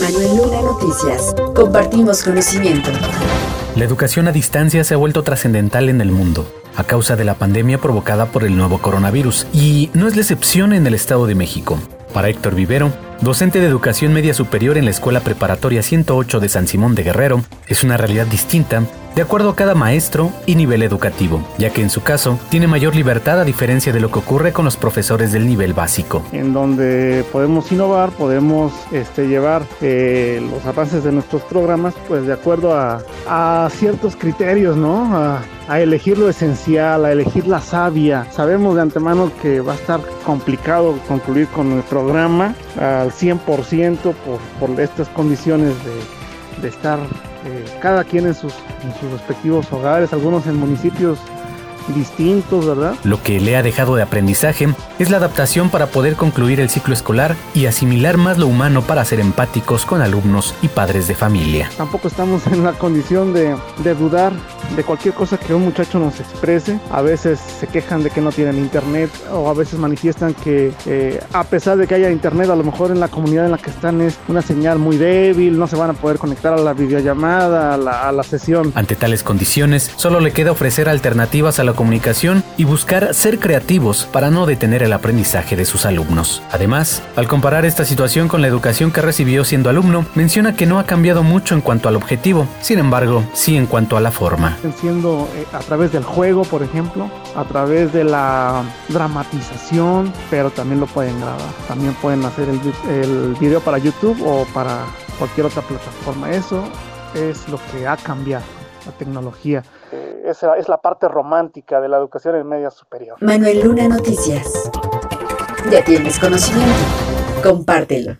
Manuel Luna Noticias. Compartimos conocimiento. La educación a distancia se ha vuelto trascendental en el mundo a causa de la pandemia provocada por el nuevo coronavirus y no es la excepción en el Estado de México. Para Héctor Vivero, docente de educación media superior en la Escuela Preparatoria 108 de San Simón de Guerrero, es una realidad distinta de acuerdo a cada maestro y nivel educativo, ya que en su caso tiene mayor libertad a diferencia de lo que ocurre con los profesores del nivel básico. En donde podemos innovar, podemos este, llevar eh, los avances de nuestros programas pues de acuerdo a, ciertos criterios, ¿no? A, elegir lo esencial, a elegir la savia. Sabemos de antemano que va a estar complicado concluir con el programa al 100% por, por estas condiciones de estar eh, cada quien en sus, en sus respectivos hogares, algunos en municipios distintos, ¿verdad? Lo que le ha dejado de aprendizaje es la adaptación para poder concluir el ciclo escolar y asimilar más lo humano para ser empáticos con alumnos y padres de familia. Tampoco estamos en la condición de, de dudar de cualquier cosa que un muchacho nos exprese. A veces se quejan de que no tienen internet o a veces manifiestan que eh, a pesar de que haya internet, a lo mejor en la comunidad en la que están es una señal muy débil, no se van a poder conectar a la videollamada, a a la sesión. Ante tales condiciones, solo le queda ofrecer alternativas a la comunicación y buscar ser creativos para no detener el aprendizaje de sus alumnos. Además, al comparar esta situación con la educación que recibió siendo alumno, menciona que no ha cambiado mucho en cuanto al objetivo, sin embargo, sí en cuanto a la forma. Siendo eh, a través del juego, por ejemplo, a través de la dramatización, pero también lo pueden grabar. También pueden hacer el, el video para YouTube o para cualquier otra plataforma. Eso es lo que ha cambiado la tecnología. Esa es la parte romántica de la educación en media superior. Manuel Luna Noticias. Ya tienes conocimiento. Compártelo.